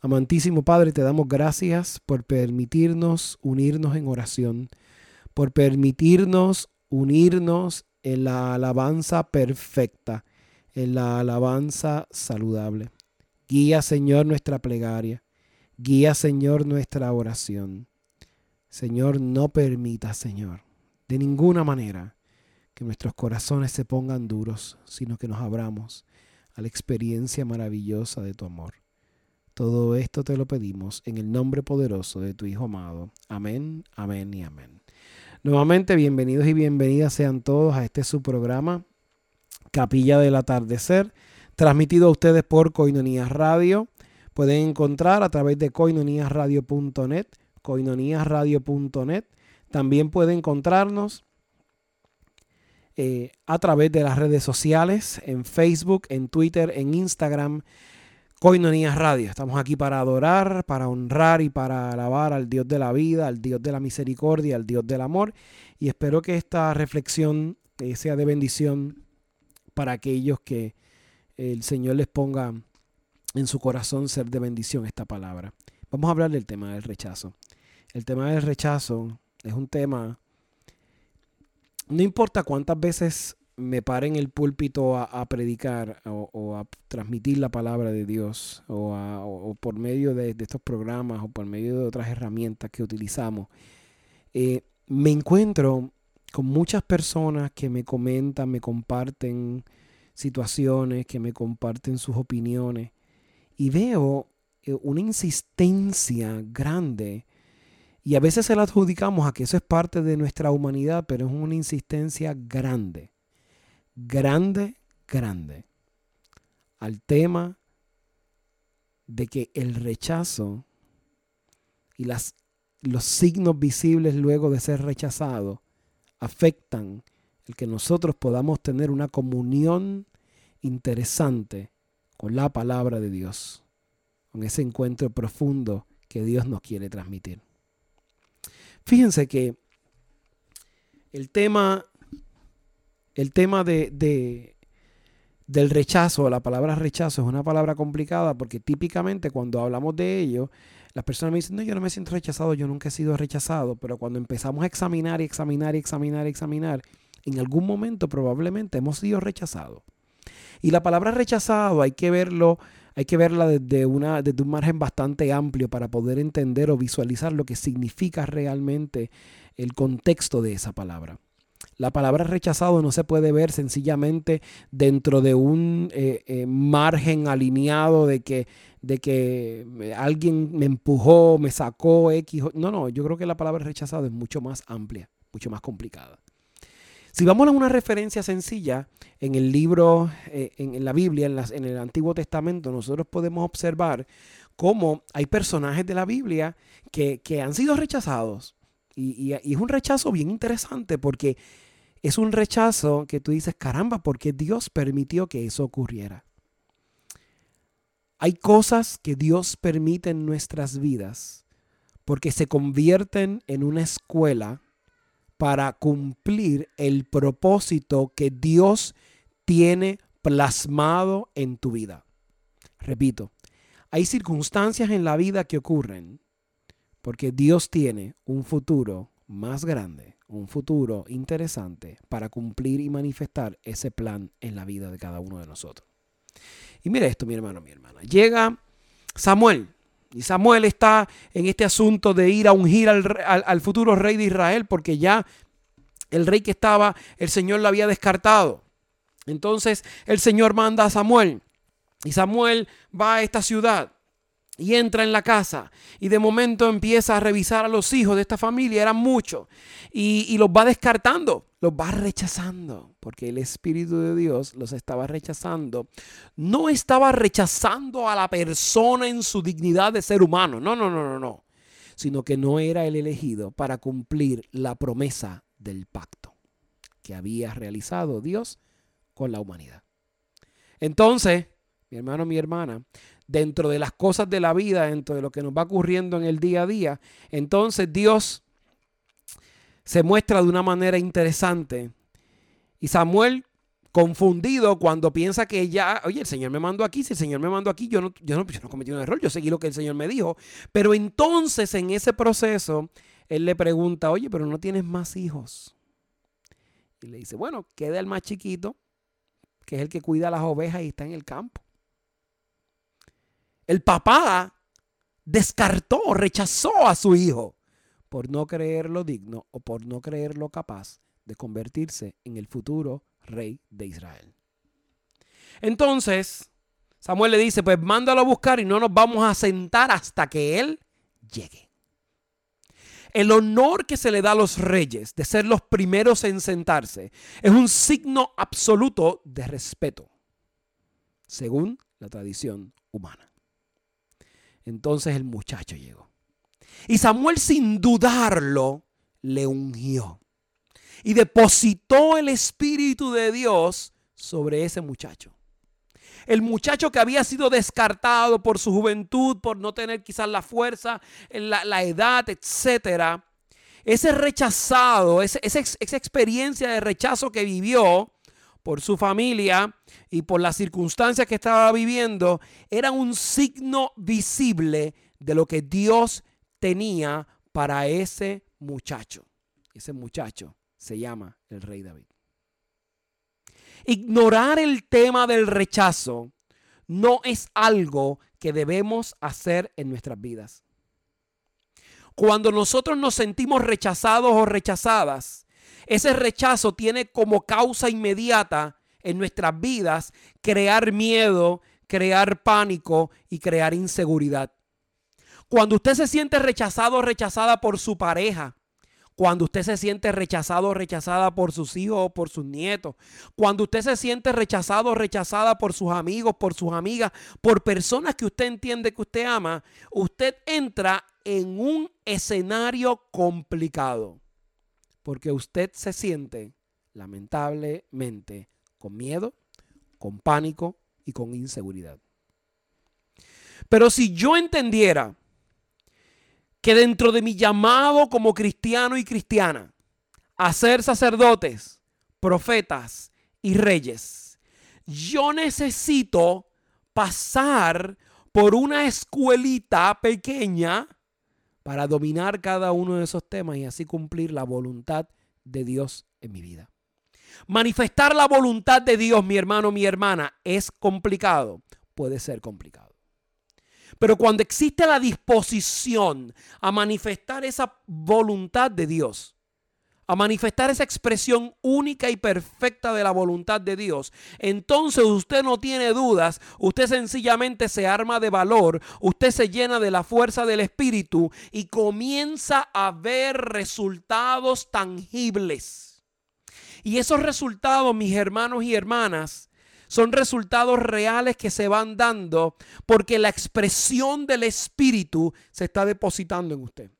Amantísimo Padre, te damos gracias por permitirnos unirnos en oración, por permitirnos unirnos en la alabanza perfecta, en la alabanza saludable. Guía, Señor, nuestra plegaria. Guía, Señor, nuestra oración. Señor, no permita, Señor, de ninguna manera que nuestros corazones se pongan duros, sino que nos abramos a la experiencia maravillosa de tu amor. Todo esto te lo pedimos en el nombre poderoso de tu Hijo amado. Amén, amén y amén. Nuevamente, bienvenidos y bienvenidas sean todos a este su programa, Capilla del Atardecer, transmitido a ustedes por Coinonías Radio. Pueden encontrar a través de coinoníasradio.net, coinoníasradio.net. También pueden encontrarnos eh, a través de las redes sociales, en Facebook, en Twitter, en Instagram, Coinonías Radio. Estamos aquí para adorar, para honrar y para alabar al Dios de la vida, al Dios de la misericordia, al Dios del amor. Y espero que esta reflexión eh, sea de bendición para aquellos que el Señor les ponga en su corazón ser de bendición esta palabra. Vamos a hablar del tema del rechazo. El tema del rechazo es un tema, no importa cuántas veces me pare en el púlpito a, predicar o, a transmitir la palabra de Dios o, por medio de, estos programas o por medio de otras herramientas que utilizamos, eh, me encuentro con muchas personas que me comentan, me comparten situaciones, que me comparten sus opiniones y veo eh, una insistencia grande y a veces se la adjudicamos a que eso es parte de nuestra humanidad, pero es una insistencia grande grande, grande al tema de que el rechazo y las, los signos visibles luego de ser rechazado afectan el que nosotros podamos tener una comunión interesante con la palabra de Dios, con ese encuentro profundo que Dios nos quiere transmitir. Fíjense que el tema el tema de, del rechazo, la palabra rechazo es una palabra complicada porque típicamente cuando hablamos de ello, las personas me dicen, no, yo no me siento rechazado, yo nunca he sido rechazado, pero cuando empezamos a examinar y examinar y examinar y examinar, en algún momento probablemente hemos sido rechazados. Y la palabra rechazado hay que verlo, hay que verla desde, una, desde un margen bastante amplio para poder entender o visualizar lo que significa realmente el contexto de esa palabra. La palabra rechazado no se puede ver sencillamente dentro de un eh, eh, margen alineado de que, de que eh, alguien me empujó, me sacó X. No, no, yo creo que la palabra rechazado es mucho más amplia, mucho más complicada. Si vamos a una referencia sencilla en el libro, en, la Biblia, en, el Antiguo Testamento, nosotros podemos observar cómo hay personajes de la Biblia que, han sido rechazados. Y, es un rechazo bien interesante porque es un rechazo que tú dices, caramba, porque Dios permitió que eso ocurriera. Hay cosas que Dios permite en nuestras vidas porque se convierten en una escuela para cumplir el propósito que Dios tiene plasmado en tu vida. Repito, hay circunstancias en la vida que ocurren porque Dios tiene un futuro más grande un futuro interesante para cumplir y manifestar ese plan en la vida de cada uno de nosotros. Y mire esto, mi hermano, mi hermana. Llega Samuel. Y Samuel está en este asunto de ir a ungir al, futuro rey de Israel porque ya el rey que estaba, el Señor lo había descartado. Entonces el Señor manda a Samuel. Y Samuel va a esta ciudad y entra en la casa y de momento empieza a revisar a los hijos de esta familia, eran muchos, y, los va descartando, los va rechazando, porque el Espíritu de Dios los estaba rechazando. No estaba rechazando a la persona en su dignidad de ser humano, no, no, no, no, no, sino que no era el elegido para cumplir la promesa del pacto que había realizado Dios con la humanidad. Entonces, mi hermano, mi hermana, dentro de las cosas de la vida, dentro de lo que nos va ocurriendo en el día a día, entonces Dios se muestra de una manera interesante. Y Samuel confundido cuando piensa que ya, oye, el Señor me mandó aquí, si el Señor me mandó aquí, yo no, yo no, yo no cometí un error, yo seguí lo que el Señor me dijo. Pero entonces en ese proceso, Él le pregunta, oye, pero no tienes más hijos. Y le dice, bueno, queda el más chiquito, que es el que cuida las ovejas y está en el campo. El papá descartó, rechazó a su hijo por no creerlo digno o por no creerlo capaz de convertirse en el futuro rey de Israel. Entonces, Samuel le dice, pues mándalo a buscar y no nos vamos a sentar hasta que él llegue. El honor que se le da a los reyes de ser los primeros en sentarse es un signo absoluto de respeto, según la tradición humana. Entonces el muchacho llegó. Y Samuel sin dudarlo le ungió. Y depositó el Espíritu de Dios sobre ese muchacho. El muchacho que había sido descartado por su juventud, por no tener quizás la fuerza, la, edad, etcétera. Ese rechazado, esa experiencia de rechazo que vivió, por su familia y por las circunstancias que estaba viviendo, era un signo visible de lo que Dios tenía para ese muchacho. Ese muchacho se llama el rey David. Ignorar el tema del rechazo no es algo que debemos hacer en nuestras vidas. Cuando nosotros nos sentimos rechazados o rechazadas, ese rechazo tiene como causa inmediata en nuestras vidas crear miedo, crear pánico y crear inseguridad. Cuando usted se siente rechazado o rechazada por su pareja, cuando usted se siente rechazado o rechazada por sus hijos o por sus nietos, cuando usted se siente rechazado o rechazada por sus amigos, por sus amigas, por personas que usted entiende que usted ama, usted entra en un escenario complicado porque usted se siente lamentablemente con miedo, con pánico y con inseguridad. Pero si yo entendiera que dentro de mi llamado como cristiano y cristiana a ser sacerdotes, profetas y reyes, yo necesito pasar por una escuelita pequeña para dominar cada uno de esos temas y así cumplir la voluntad de Dios en mi vida. Manifestar la voluntad de Dios, mi hermano, mi hermana, es complicado. Puede ser complicado. Pero cuando existe la disposición a manifestar esa voluntad de Dios, a manifestar esa expresión única y perfecta de la voluntad de Dios, entonces usted no tiene dudas, usted sencillamente se arma de valor, usted se llena de la fuerza del Espíritu y comienza a ver resultados tangibles. Y esos resultados, mis hermanos y hermanas, son resultados reales que se van dando porque la expresión del Espíritu se está depositando en usted.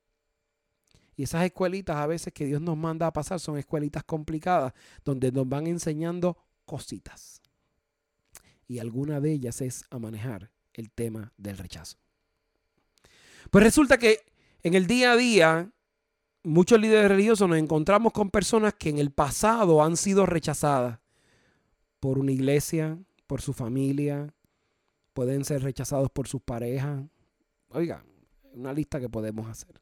Y esas escuelitas a veces que Dios nos manda a pasar son escuelitas complicadas, donde nos van enseñando cositas. Y alguna de ellas es a manejar el tema del rechazo. Pues resulta que en el día a día, muchos líderes religiosos nos encontramos con personas que en el pasado han sido rechazadas por una iglesia, por su familia, pueden ser rechazados por sus parejas. Oiga, una lista que podemos hacer.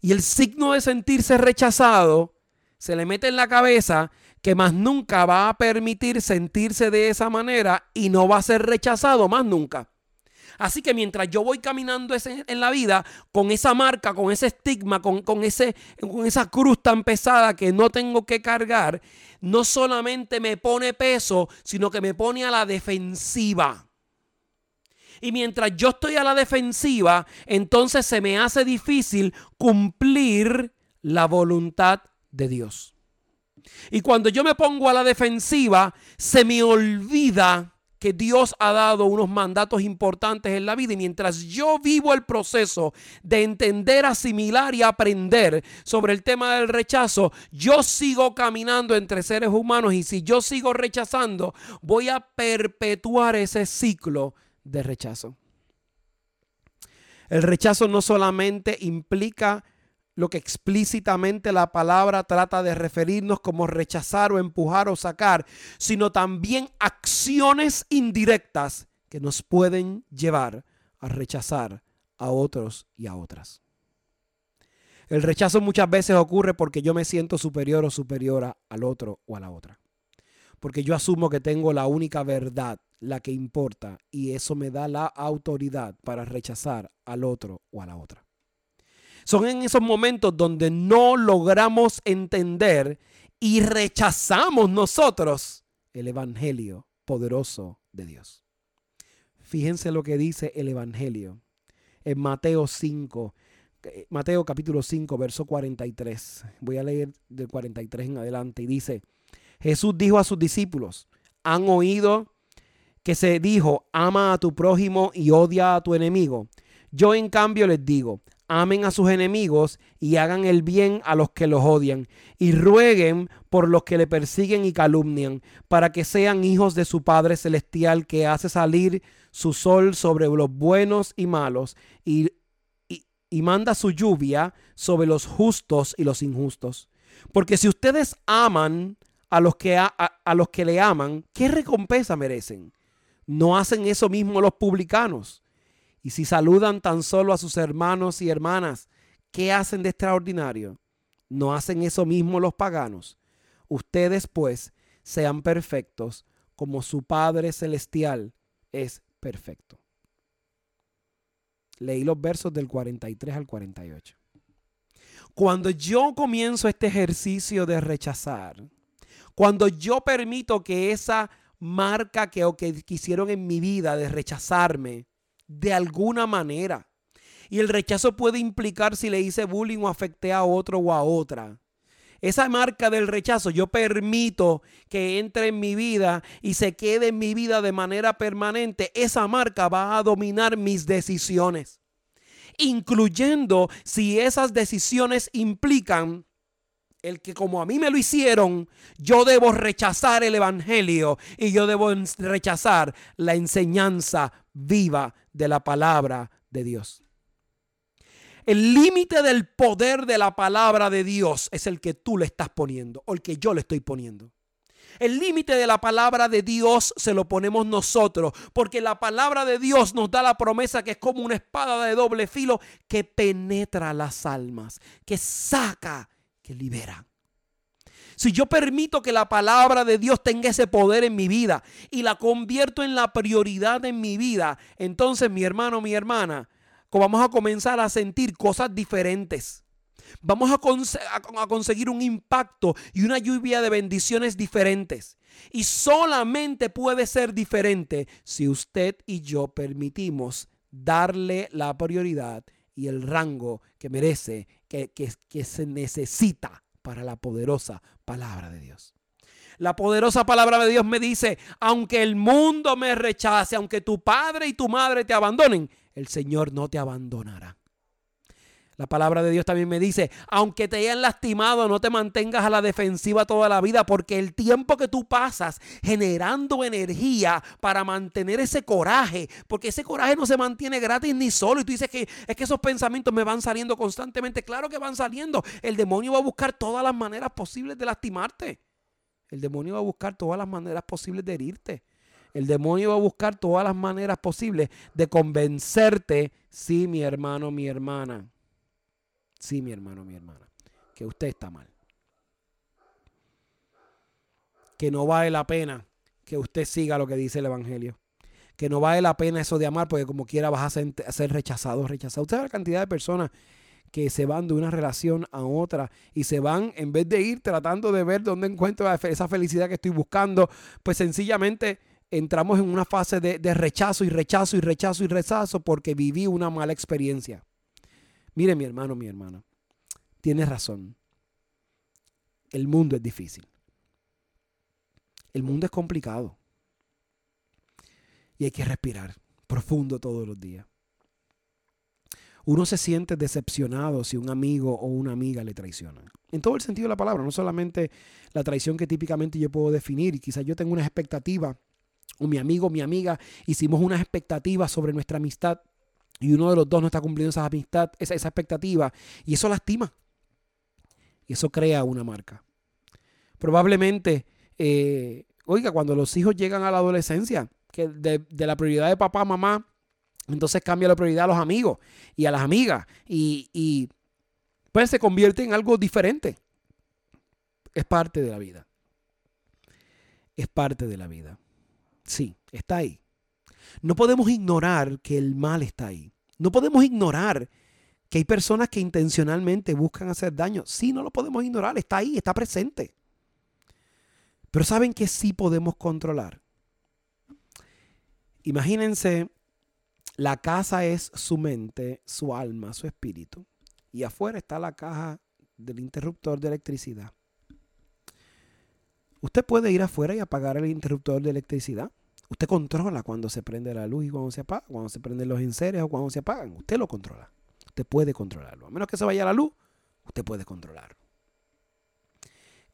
Y el signo de sentirse rechazado se le mete en la cabeza que más nunca va a permitir sentirse de esa manera y no va a ser rechazado más nunca. Así que mientras yo voy caminando en la vida con esa marca, con ese estigma, con, ese, con esa cruz tan pesada que no tengo que cargar, no solamente me pone peso, sino que me pone a la defensiva. Y mientras yo estoy a la defensiva, entonces se me hace difícil cumplir la voluntad de Dios. Y cuando yo me pongo a la defensiva, se me olvida que Dios ha dado unos mandatos importantes en la vida y mientras yo vivo el proceso de entender, asimilar y aprender sobre el tema del rechazo, yo sigo caminando entre seres humanos y si yo sigo rechazando, voy a perpetuar ese ciclo de rechazo. El rechazo no solamente implica lo que explícitamente la palabra trata de referirnos como rechazar o empujar o sacar, sino también acciones indirectas que nos pueden llevar a rechazar a otros y a otras. El rechazo muchas veces ocurre porque yo me siento superior o superiora al otro o a la otra. Porque yo asumo que tengo la única verdad, la que importa, y eso me da la autoridad para rechazar al otro o a la otra. Son en esos momentos donde no logramos entender y rechazamos nosotros el Evangelio poderoso de Dios. Fíjense lo que dice el Evangelio en Mateo 5, eh, Mateo capítulo 5, verso 43. Voy a leer del 43 en adelante y dice, Jesús dijo a sus discípulos, han oído que se dijo, ama a tu prójimo y odia a tu enemigo. Yo en cambio les digo, amen a sus enemigos y hagan el bien a los que los odian y rueguen por los que le persiguen y calumnian, para que sean hijos de su Padre Celestial que hace salir su sol sobre los buenos y malos y, y, manda su lluvia sobre los justos y los injustos. Porque si ustedes aman a los que, a, a los que le aman, ¿qué recompensa merecen? ¿No hacen eso mismo los publicanos? Y si saludan tan solo a sus hermanos y hermanas, ¿qué hacen de extraordinario? ¿No hacen eso mismo los paganos? Ustedes pues sean perfectos como su Padre Celestial es perfecto. Leí los versos del 43 al 48. Cuando yo comienzo este ejercicio de rechazar, cuando yo permito que esa marca que, o que quisieron en mi vida de rechazarme, de alguna manera. Y el rechazo puede implicar si le hice bullying o afecté a otro o a otra. Esa marca del rechazo yo permito que entre en mi vida y se quede en mi vida de manera permanente. Esa marca va a dominar mis decisiones. Incluyendo si esas decisiones implican el que como a mí me lo hicieron, yo debo rechazar el Evangelio y yo debo rechazar la enseñanza viva de la palabra de Dios. El límite del poder de la palabra de Dios es el que tú le estás poniendo o el que yo le estoy poniendo. El límite de la palabra de Dios se lo ponemos nosotros, porque la palabra de Dios nos da la promesa que es como una espada de doble filo que penetra las almas, que saca, que libera. Si yo permito que la palabra de Dios tenga ese poder en mi vida y la convierto en la prioridad en mi vida, entonces mi hermano, mi hermana, vamos a comenzar a sentir cosas diferentes. Vamos a, a, conseguir un impacto y una lluvia de bendiciones diferentes. Y solamente puede ser diferente si usted y yo permitimos darle la prioridad y el rango que merece, que, que se necesita para la poderosa palabra de Dios. La poderosa palabra de Dios me dice, aunque el mundo me rechace, aunque tu padre y tu madre te abandonen, el Señor no te abandonará. La palabra de Dios también me dice, aunque te hayan lastimado, no te mantengas a la defensiva toda la vida, porque el tiempo que tú pasas generando energía para mantener ese coraje, porque ese coraje no se mantiene gratis ni solo, y tú dices que es que esos pensamientos me van saliendo constantemente, claro que van saliendo, el demonio va a buscar todas las maneras posibles de lastimarte, el demonio va a buscar todas las maneras posibles de herirte. El demonio va a buscar todas las maneras posibles de convencerte, sí, mi hermano, mi hermana, Sí, mi hermano, mi hermana, que usted está mal. Que no vale la pena que usted siga lo que dice el Evangelio. Que no vale la pena eso de amar porque como quiera vas a ser, rechazado, rechazado. Usted sabe la cantidad de personas que se van de una relación a otra y se van, en vez de ir tratando de ver dónde encuentro esa felicidad que estoy buscando, pues sencillamente entramos en una fase de rechazo y rechazo y rechazo y rechazo porque viví una mala experiencia. Mire mi hermano, mi hermana, tienes razón. El mundo es difícil. El mundo es complicado. Y hay que respirar profundo todos los días. Uno se siente decepcionado si un amigo o una amiga le traiciona. En todo el sentido de la palabra, no solamente la traición que típicamente yo puedo definir quizás yo tengo una expectativa, o mi amigo mi amiga hicimos unas expectativas sobre nuestra amistad y uno de los dos no está cumpliendo esa amistad, esa, esa expectativa, y eso lastima. Y eso crea una marca. Probablemente, eh, oiga, cuando los hijos llegan a la adolescencia, que de, la prioridad de papá, mamá, entonces cambia la prioridad a los amigos y a las amigas. Y, y pues se convierte en algo diferente. Es parte de la vida. Es parte de la vida. Sí, está ahí. No podemos ignorar que el mal está ahí. No podemos ignorar que hay personas que intencionalmente buscan hacer daño. Sí, no lo podemos ignorar, está ahí, está presente. Pero ¿saben que sí podemos controlar? Imagínense, la casa es su mente, su alma, su espíritu. Y afuera está la caja del interruptor de electricidad. Usted puede ir afuera y apagar el interruptor de electricidad. Usted controla cuando se prende la luz y cuando se apaga, cuando se prenden los enseres o cuando se apagan. Usted lo controla. Usted puede controlarlo. A menos que se vaya la luz, usted puede controlarlo.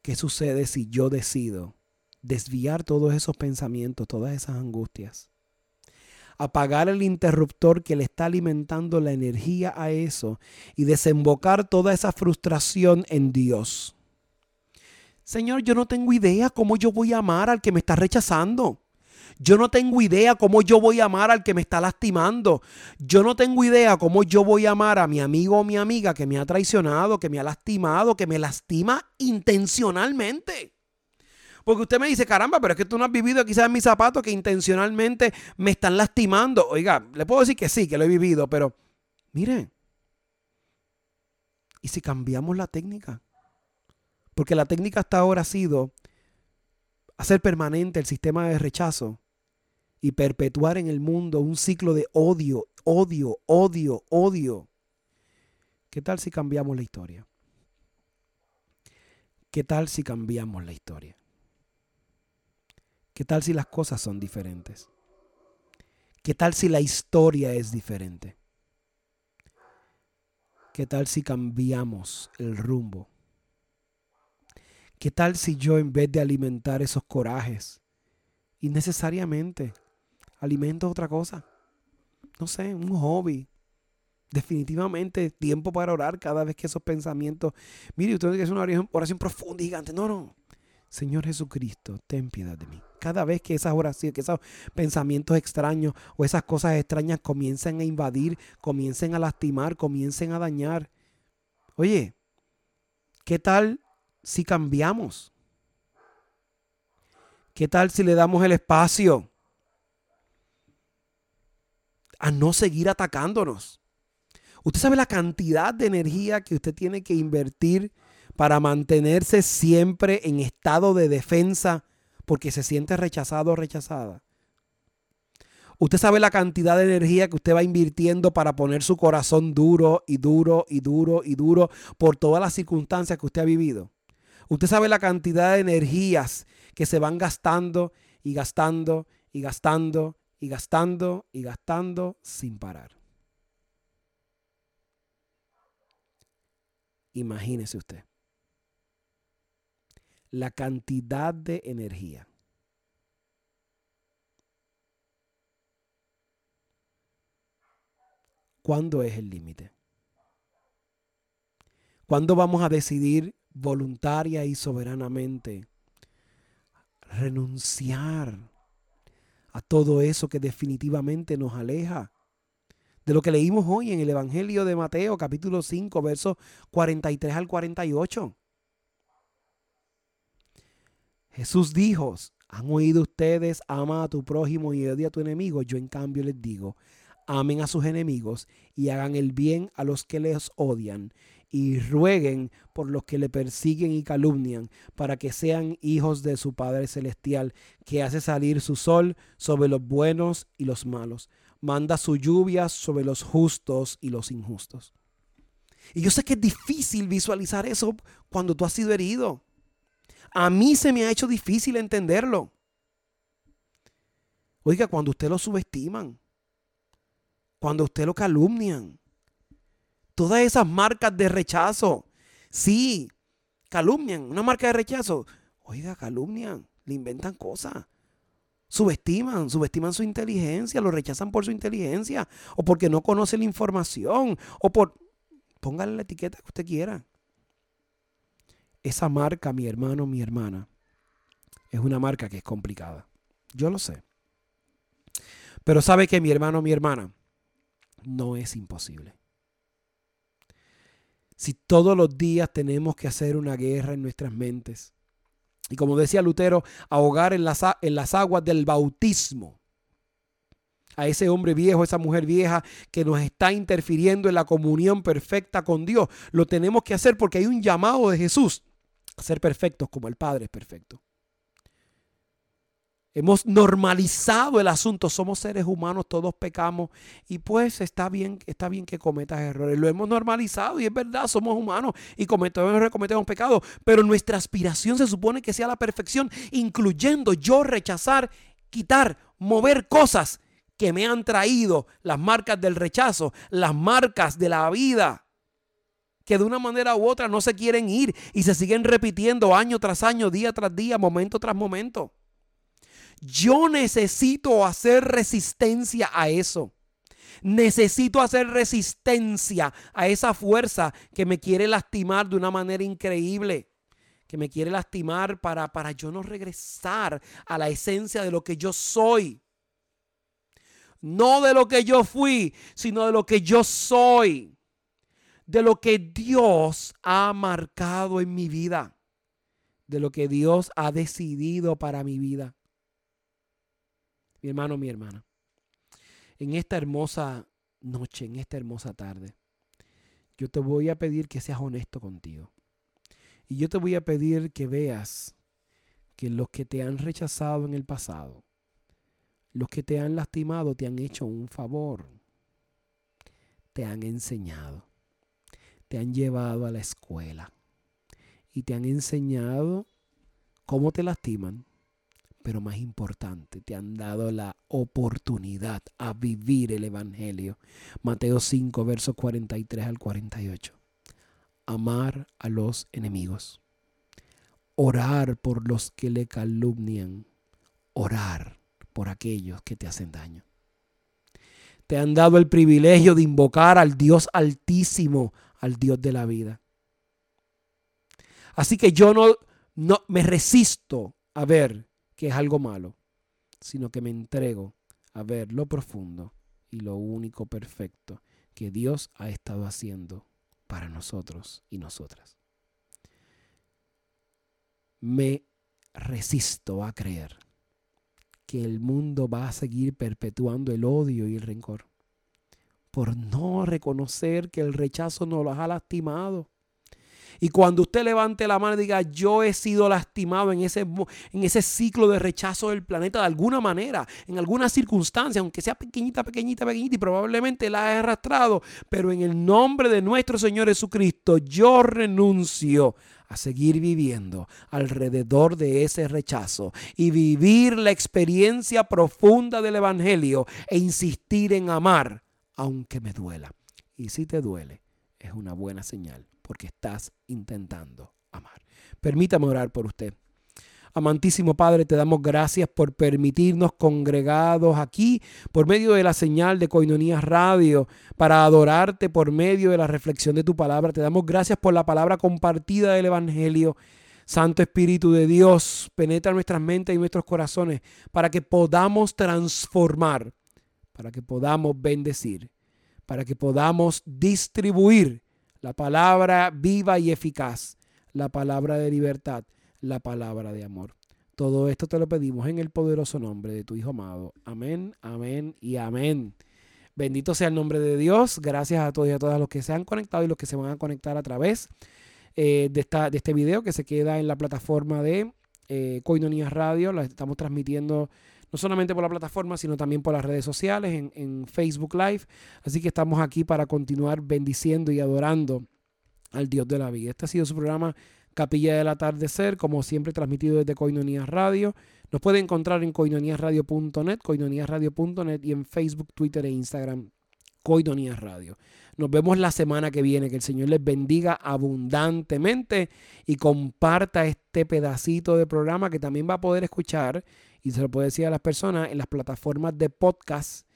¿Qué sucede si yo decido desviar todos esos pensamientos, todas esas angustias? Apagar el interruptor que le está alimentando la energía a eso y desembocar toda esa frustración en Dios. Señor, yo no tengo idea cómo yo voy a amar al que me está rechazando. Yo no tengo idea cómo yo voy a amar al que me está lastimando. Yo no tengo idea cómo yo voy a amar a mi amigo o mi amiga que me ha traicionado, que me ha lastimado, que me lastima intencionalmente. Porque usted me dice, caramba, pero es que tú no has vivido quizás mis zapatos que intencionalmente me están lastimando. Oiga, le puedo decir que sí, que lo he vivido, pero mire, ¿y si cambiamos la técnica? Porque la técnica hasta ahora ha sido hacer permanente el sistema de rechazo y perpetuar en el mundo un ciclo de odio, odio, odio, odio. ¿Qué tal si cambiamos la historia? ¿Qué tal si cambiamos la historia? ¿Qué tal si las cosas son diferentes? ¿Qué tal si la historia es diferente? ¿Qué tal si cambiamos el rumbo? ¿Qué tal si yo en vez de alimentar esos corajes, innecesariamente alimento otra cosa? No sé, un hobby. Definitivamente tiempo para orar cada vez que esos pensamientos. Mire, usted que hacer una oración, profunda y gigante. No, no. Señor Jesucristo, ten piedad de mí. Cada vez que esas oraciones, que esos pensamientos extraños o esas cosas extrañas comiencen a invadir, comiencen a lastimar, comiencen a dañar. Oye, ¿qué tal si cambiamos? ¿Qué tal si le damos el espacio a no seguir atacándonos? Usted sabe la cantidad de energía que usted tiene que invertir para mantenerse siempre en estado de defensa porque se siente rechazado o rechazada. Usted sabe la cantidad de energía que usted va invirtiendo para poner su corazón duro y duro y duro y duro por todas las circunstancias que usted ha vivido. Usted sabe la cantidad de energías que se van gastando y gastando y gastando y gastando y gastando sin parar. Imagínese usted la cantidad de energía. ¿Cuándo es el límite? ¿Cuándo vamos a decidir voluntaria y soberanamente renunciar a todo eso que definitivamente nos aleja de lo que leímos hoy en el Evangelio de Mateo capítulo 5 versos 43 al 48. Jesús dijo, han oído ustedes, ama a tu prójimo y odia a tu enemigo. Yo en cambio les digo, amen a sus enemigos y hagan el bien a los que les odian y rueguen por los que le persiguen y calumnian, para que sean hijos de su Padre Celestial, que hace salir su sol sobre los buenos y los malos, manda su lluvia sobre los justos y los injustos. Y yo sé que es difícil visualizar eso cuando tú has sido herido. A mí se me ha hecho difícil entenderlo. Oiga, cuando usted lo subestiman, cuando usted lo calumnian, Todas esas marcas de rechazo. Sí, calumnian, una marca de rechazo. Oiga, calumnian, le inventan cosas. Subestiman, subestiman su inteligencia, lo rechazan por su inteligencia, o porque no conoce la información, o por... Póngale la etiqueta que usted quiera. esa marca, mi hermano, mi hermana, es una marca que es complicada. Yo lo sé. Pero sabe que mi hermano, mi hermana, no es imposible. Si todos los días tenemos que hacer una guerra en nuestras mentes, y como decía Lutero, ahogar en las, en las aguas del bautismo a ese hombre viejo, esa mujer vieja que nos está interfiriendo en la comunión perfecta con Dios. Lo tenemos que hacer porque hay un llamado de Jesús a ser perfectos como el Padre es perfecto. Hemos normalizado el asunto, somos seres humanos, todos pecamos y pues está bien, está bien que cometas errores. Lo hemos normalizado y es verdad, somos humanos y cometemos, cometemos pecados, pero nuestra aspiración se supone que sea la perfección, incluyendo yo rechazar, quitar, mover cosas que me han traído las marcas del rechazo, las marcas de la vida que de una manera u otra no se quieren ir y se siguen repitiendo año tras año, día tras día, momento tras momento. Yo necesito hacer resistencia a eso. Necesito hacer resistencia a esa fuerza que me quiere lastimar de una manera increíble. Que me quiere lastimar para, para yo no regresar a la esencia de lo que yo soy. No de lo que yo fui, sino de lo que yo soy. De lo que Dios ha marcado en mi vida. De lo que Dios ha decidido para mi vida mi hermano, mi hermana, en esta hermosa noche, en esta hermosa tarde, yo te voy a pedir que seas honesto contigo. Y yo te voy a pedir que veas que los que te han rechazado en el pasado, los que te han lastimado, te han hecho un favor. Te han enseñado. Te han llevado a la escuela. Y te han enseñado cómo te lastiman, pero más importante, te han dado la oportunidad a vivir el Evangelio. Mateo 5, versos 43 al 48. Amar a los enemigos. Orar por los que le calumnian. Orar por aquellos que te hacen daño. Te han dado el privilegio de invocar al Dios altísimo, al Dios de la vida. Así que yo no, no me resisto a ver que es algo malo, sino que me entrego a ver lo profundo y lo único perfecto que Dios ha estado haciendo para nosotros y nosotras. Me resisto a creer que el mundo va a seguir perpetuando el odio y el rencor por no reconocer que el rechazo nos los ha lastimado y cuando usted levante la mano y diga, yo he sido lastimado en ese, en ese ciclo de rechazo del planeta de alguna manera, en alguna circunstancia, aunque sea pequeñita, pequeñita, pequeñita, y probablemente la he arrastrado, pero en el nombre de nuestro Señor Jesucristo, yo renuncio a seguir viviendo alrededor de ese rechazo y vivir la experiencia profunda del Evangelio e insistir en amar, aunque me duela. Y si te duele, es una buena señal porque estás intentando amar. Permítame orar por usted. Amantísimo Padre, te damos gracias por permitirnos congregados aquí por medio de la señal de Coinonías Radio para adorarte por medio de la reflexión de tu palabra. Te damos gracias por la palabra compartida del Evangelio. Santo Espíritu de Dios, penetra nuestras mentes y nuestros corazones para que podamos transformar, para que podamos bendecir, para que podamos distribuir la palabra viva y eficaz, la palabra de libertad, la palabra de amor. Todo esto te lo pedimos en el poderoso nombre de tu Hijo amado. Amén, amén y amén. Bendito sea el nombre de Dios. Gracias a todos y a todas los que se han conectado y los que se van a conectar a través eh, de, esta, de este video que se queda en la plataforma de eh, Coinonías Radio. La estamos transmitiendo no solamente por la plataforma, sino también por las redes sociales, en, Facebook Live. Así que estamos aquí para continuar bendiciendo y adorando al Dios de la vida. Este ha sido su programa Capilla del Atardecer, como siempre transmitido desde Coinonías Radio. Nos puede encontrar en coinoniasradio.net, coinoniasradio.net y en Facebook, Twitter e Instagram, Coinonías Radio. Nos vemos la semana que viene. Que el Señor les bendiga abundantemente y comparta este pedacito de programa que también va a poder escuchar y se lo puede decir a las personas en las plataformas de podcast,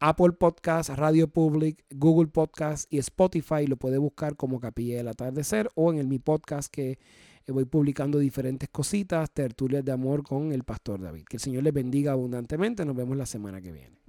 Apple Podcast, Radio Public, Google Podcast y Spotify. Lo puede buscar como Capilla del Atardecer o en el, mi podcast que eh, voy publicando diferentes cositas, tertulias de amor con el Pastor David. Que el Señor les bendiga abundantemente. Nos vemos la semana que viene.